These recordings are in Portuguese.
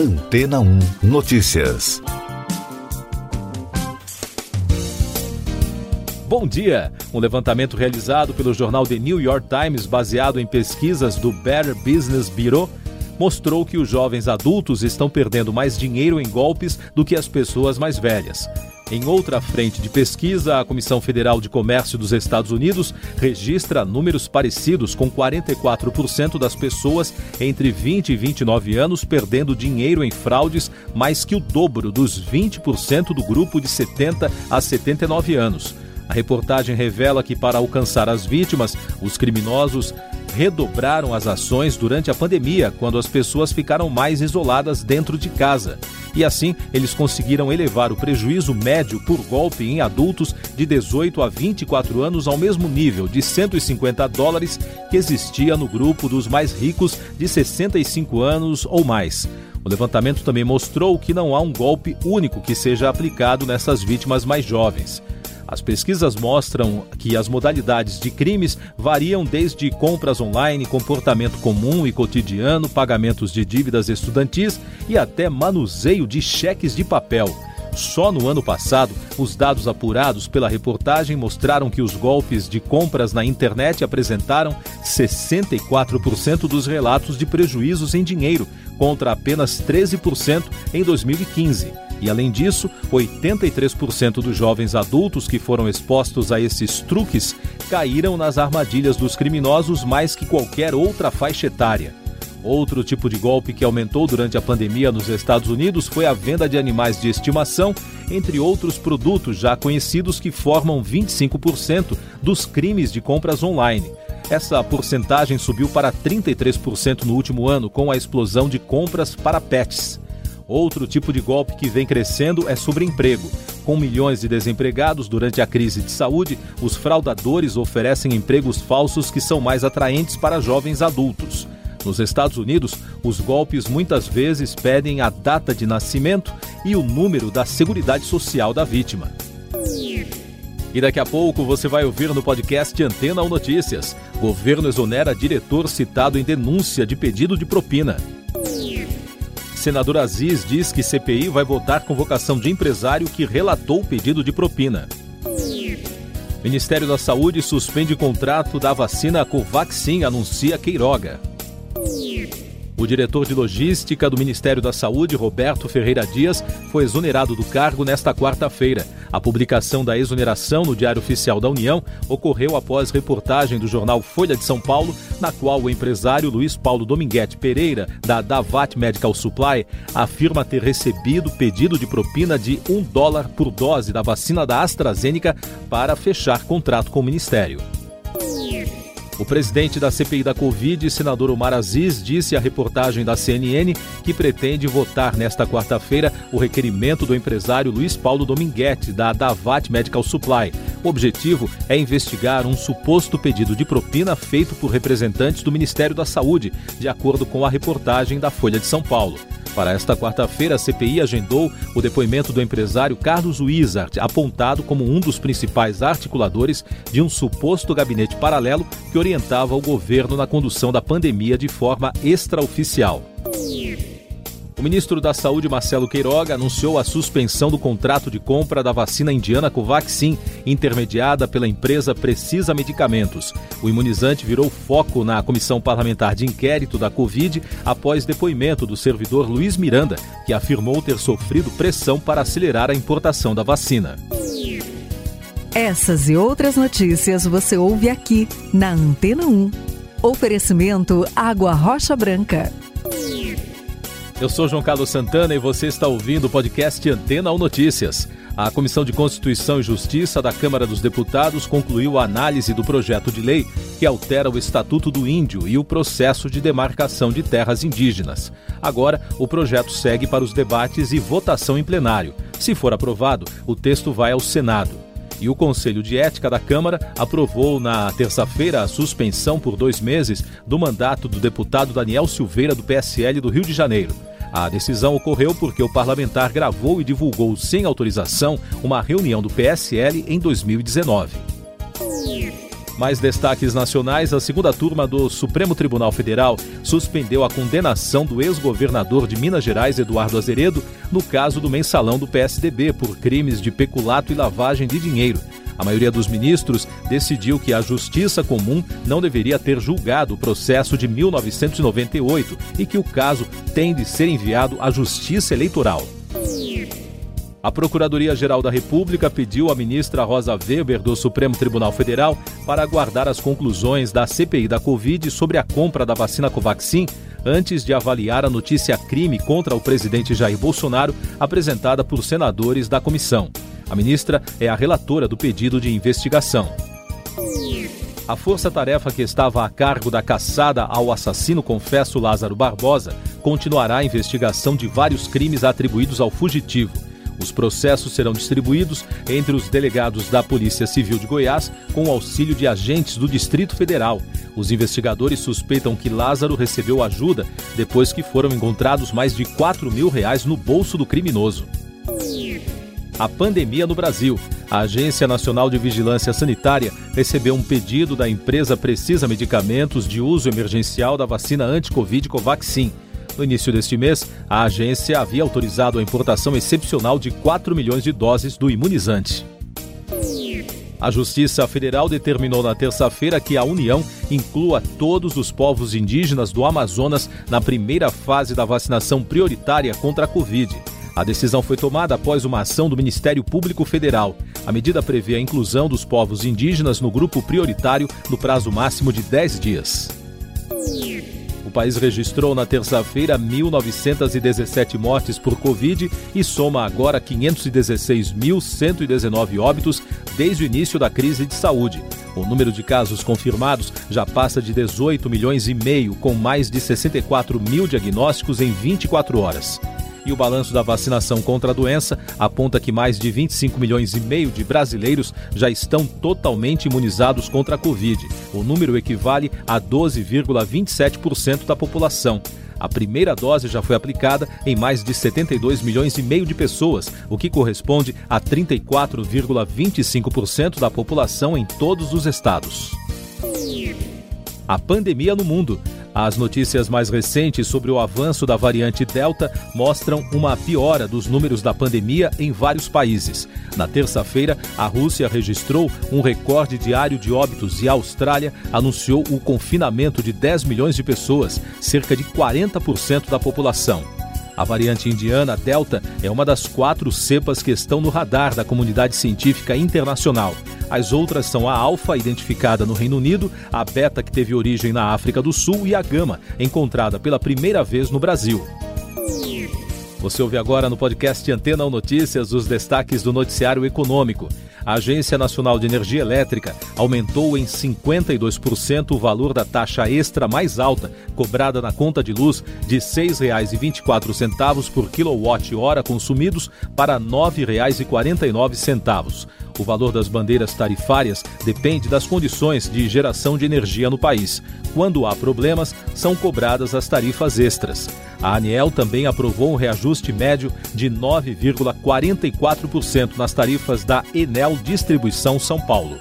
Antena 1 Notícias. Bom dia! Um levantamento realizado pelo jornal The New York Times, baseado em pesquisas do Better Business Bureau, mostrou que os jovens adultos estão perdendo mais dinheiro em golpes do que as pessoas mais velhas. Em outra frente de pesquisa, a Comissão Federal de Comércio dos Estados Unidos registra números parecidos, com 44% das pessoas entre 20 e 29 anos perdendo dinheiro em fraudes, mais que o dobro dos 20% do grupo de 70 a 79 anos. A reportagem revela que, para alcançar as vítimas, os criminosos redobraram as ações durante a pandemia, quando as pessoas ficaram mais isoladas dentro de casa. E assim, eles conseguiram elevar o prejuízo médio por golpe em adultos de 18 a 24 anos ao mesmo nível de 150 dólares que existia no grupo dos mais ricos de 65 anos ou mais. O levantamento também mostrou que não há um golpe único que seja aplicado nessas vítimas mais jovens. As pesquisas mostram que as modalidades de crimes variam desde compras online, comportamento comum e cotidiano, pagamentos de dívidas estudantis e até manuseio de cheques de papel. Só no ano passado, os dados apurados pela reportagem mostraram que os golpes de compras na internet apresentaram 64% dos relatos de prejuízos em dinheiro, contra apenas 13% em 2015. E além disso, 83% dos jovens adultos que foram expostos a esses truques caíram nas armadilhas dos criminosos mais que qualquer outra faixa etária. Outro tipo de golpe que aumentou durante a pandemia nos Estados Unidos foi a venda de animais de estimação, entre outros produtos já conhecidos que formam 25% dos crimes de compras online. Essa porcentagem subiu para 33% no último ano com a explosão de compras para pets. Outro tipo de golpe que vem crescendo é sobre emprego. Com milhões de desempregados durante a crise de saúde, os fraudadores oferecem empregos falsos que são mais atraentes para jovens adultos. Nos Estados Unidos, os golpes muitas vezes pedem a data de nascimento e o número da Seguridade Social da vítima. E daqui a pouco você vai ouvir no podcast Antena ou Notícias. Governo exonera diretor citado em denúncia de pedido de propina. Senador Aziz diz que CPI vai votar convocação de empresário que relatou pedido de propina. Ministério da Saúde suspende contrato da vacina Covaxin, anuncia Queiroga. O diretor de logística do Ministério da Saúde, Roberto Ferreira Dias, foi exonerado do cargo nesta quarta-feira. A publicação da exoneração no Diário Oficial da União ocorreu após reportagem do jornal Folha de São Paulo, na qual o empresário Luiz Paulo Dominguete Pereira, da Davat Medical Supply, afirma ter recebido pedido de propina de um dólar por dose da vacina da AstraZeneca para fechar contrato com o Ministério. O presidente da CPI da Covid, senador Omar Aziz, disse à reportagem da CNN que pretende votar nesta quarta-feira o requerimento do empresário Luiz Paulo Dominguete, da Davat Medical Supply. O objetivo é investigar um suposto pedido de propina feito por representantes do Ministério da Saúde, de acordo com a reportagem da Folha de São Paulo. Para esta quarta-feira, a CPI agendou o depoimento do empresário Carlos Wizard, apontado como um dos principais articuladores de um suposto gabinete paralelo que orientava o governo na condução da pandemia de forma extraoficial. O ministro da Saúde, Marcelo Queiroga, anunciou a suspensão do contrato de compra da vacina indiana Covaxin, intermediada pela empresa Precisa Medicamentos. O imunizante virou foco na comissão parlamentar de inquérito da Covid após depoimento do servidor Luiz Miranda, que afirmou ter sofrido pressão para acelerar a importação da vacina. Essas e outras notícias você ouve aqui na Antena 1. Oferecimento Água Rocha Branca. Eu sou João Carlos Santana e você está ouvindo o podcast Antena ou Notícias. A Comissão de Constituição e Justiça da Câmara dos Deputados concluiu a análise do projeto de lei que altera o Estatuto do Índio e o processo de demarcação de terras indígenas. Agora, o projeto segue para os debates e votação em plenário. Se for aprovado, o texto vai ao Senado. E o Conselho de Ética da Câmara aprovou na terça-feira a suspensão por dois meses do mandato do deputado Daniel Silveira, do PSL do Rio de Janeiro. A decisão ocorreu porque o parlamentar gravou e divulgou sem autorização uma reunião do PSL em 2019. Mais destaques nacionais: a segunda turma do Supremo Tribunal Federal suspendeu a condenação do ex-governador de Minas Gerais, Eduardo Azeredo, no caso do mensalão do PSDB por crimes de peculato e lavagem de dinheiro. A maioria dos ministros decidiu que a Justiça Comum não deveria ter julgado o processo de 1998 e que o caso tem de ser enviado à Justiça Eleitoral. A Procuradoria-Geral da República pediu à ministra Rosa Weber do Supremo Tribunal Federal para aguardar as conclusões da CPI da Covid sobre a compra da vacina Covaxin antes de avaliar a notícia crime contra o presidente Jair Bolsonaro apresentada por senadores da comissão. A ministra é a relatora do pedido de investigação. A força-tarefa que estava a cargo da caçada ao assassino confesso Lázaro Barbosa continuará a investigação de vários crimes atribuídos ao fugitivo. Os processos serão distribuídos entre os delegados da Polícia Civil de Goiás com o auxílio de agentes do Distrito Federal. Os investigadores suspeitam que Lázaro recebeu ajuda depois que foram encontrados mais de 4 mil reais no bolso do criminoso. A pandemia no Brasil. A Agência Nacional de Vigilância Sanitária recebeu um pedido da empresa Precisa Medicamentos de uso emergencial da vacina anti-Covid Covaxin. No início deste mês, a agência havia autorizado a importação excepcional de 4 milhões de doses do imunizante. A Justiça Federal determinou na terça-feira que a União inclua todos os povos indígenas do Amazonas na primeira fase da vacinação prioritária contra a Covid. A decisão foi tomada após uma ação do Ministério Público Federal. A medida prevê a inclusão dos povos indígenas no grupo prioritário no prazo máximo de 10 dias. O país registrou na terça-feira 1.917 mortes por Covid e soma agora 516.119 óbitos desde o início da crise de saúde. O número de casos confirmados já passa de 18 milhões e meio, com mais de 64 mil diagnósticos em 24 horas o balanço da vacinação contra a doença aponta que mais de 25 milhões e meio de brasileiros já estão totalmente imunizados contra a Covid. O número equivale a 12,27% da população. A primeira dose já foi aplicada em mais de 72 milhões e meio de pessoas, o que corresponde a 34,25% da população em todos os estados. A pandemia no mundo. As notícias mais recentes sobre o avanço da variante Delta mostram uma piora dos números da pandemia em vários países. Na terça-feira, a Rússia registrou um recorde diário de óbitos e a Austrália anunciou o confinamento de 10 milhões de pessoas, cerca de 40% da população. A variante indiana Delta é uma das quatro cepas que estão no radar da comunidade científica internacional. As outras são a alfa, identificada no Reino Unido, a beta, que teve origem na África do Sul, e a gama, encontrada pela primeira vez no Brasil. Você ouve agora no podcast Antena 1 Notícias os destaques do noticiário econômico. A Agência Nacional de Energia Elétrica aumentou em 52% o valor da taxa extra mais alta cobrada na conta de luz de R$ 6,24 por quilowatt-hora consumidos para R$ 9,49. O valor das bandeiras tarifárias depende das condições de geração de energia no país. Quando há problemas, são cobradas as tarifas extras. A ANEEL também aprovou um reajuste médio de 9,44% nas tarifas da Enel Distribuição São Paulo.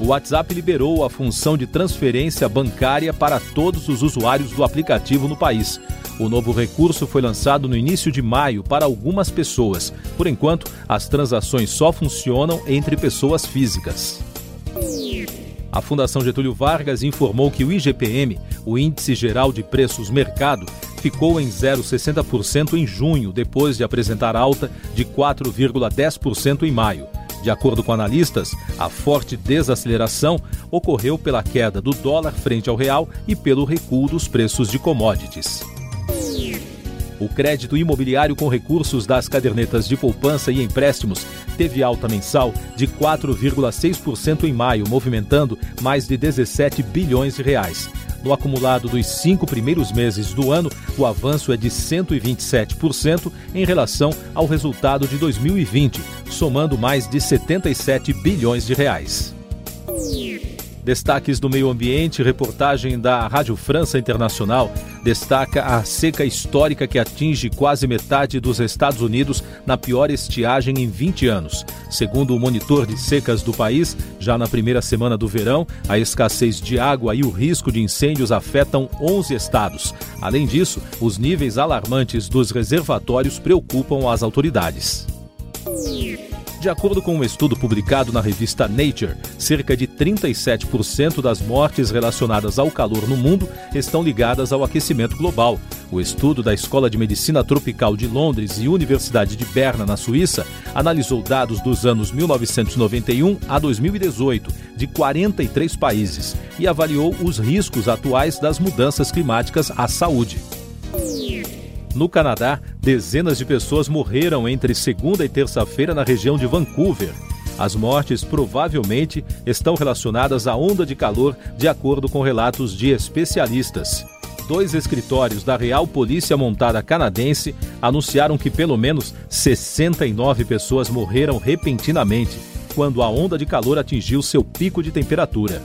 O WhatsApp liberou a função de transferência bancária para todos os usuários do aplicativo no país. O novo recurso foi lançado no início de maio para algumas pessoas. Por enquanto, as transações só funcionam entre pessoas físicas. A Fundação Getúlio Vargas informou que o IGPM, o Índice Geral de Preços Mercado, ficou em 0,60% em junho, depois de apresentar alta de 4,10% em maio. De acordo com analistas, a forte desaceleração ocorreu pela queda do dólar frente ao real e pelo recuo dos preços de commodities. O crédito imobiliário com recursos das cadernetas de poupança e empréstimos teve alta mensal de 4,6% em maio, movimentando mais de 17 bilhões de reais. No acumulado dos cinco primeiros meses do ano, o avanço é de 127% em relação ao resultado de 2020, somando mais de 77 bilhões de reais. Destaques do meio ambiente, reportagem da Rádio França Internacional destaca a seca histórica que atinge quase metade dos Estados Unidos na pior estiagem em 20 anos. Segundo o monitor de secas do país, já na primeira semana do verão, a escassez de água e o risco de incêndios afetam 11 estados. Além disso, os níveis alarmantes dos reservatórios preocupam as autoridades. De acordo com um estudo publicado na revista Nature, cerca de 37% das mortes relacionadas ao calor no mundo estão ligadas ao aquecimento global. O estudo da Escola de Medicina Tropical de Londres e Universidade de Berna, na Suíça, analisou dados dos anos 1991 a 2018 de 43 países e avaliou os riscos atuais das mudanças climáticas à saúde. No Canadá, dezenas de pessoas morreram entre segunda e terça-feira na região de Vancouver. As mortes provavelmente estão relacionadas à onda de calor, de acordo com relatos de especialistas. Dois escritórios da Real Polícia Montada Canadense anunciaram que pelo menos 69 pessoas morreram repentinamente quando a onda de calor atingiu seu pico de temperatura.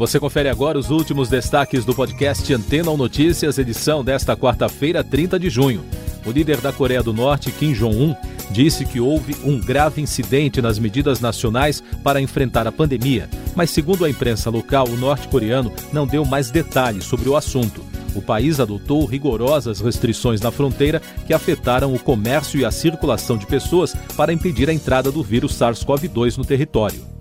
Você confere agora os últimos destaques do podcast Antena Notícias, edição desta quarta-feira, 30 de junho. O líder da Coreia do Norte, Kim Jong-un, disse que houve um grave incidente nas medidas nacionais para enfrentar a pandemia, mas, segundo a imprensa local, o norte-coreano não deu mais detalhes sobre o assunto. O país adotou rigorosas restrições na fronteira que afetaram o comércio e a circulação de pessoas para impedir a entrada do vírus SARS-CoV-2 no território.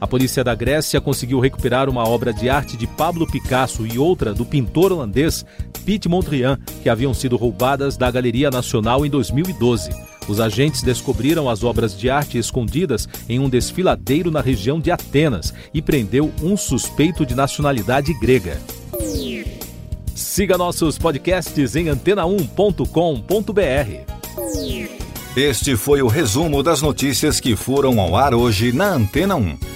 A polícia da Grécia conseguiu recuperar uma obra de arte de Pablo Picasso e outra do pintor holandês Piet Mondrian, que haviam sido roubadas da Galeria Nacional em 2012. Os agentes descobriram as obras de arte escondidas em um desfiladeiro na região de Atenas e prendeu um suspeito de nacionalidade grega. Siga nossos podcasts em antena1.com.br. Este foi o resumo das notícias que foram ao ar hoje na Antena 1.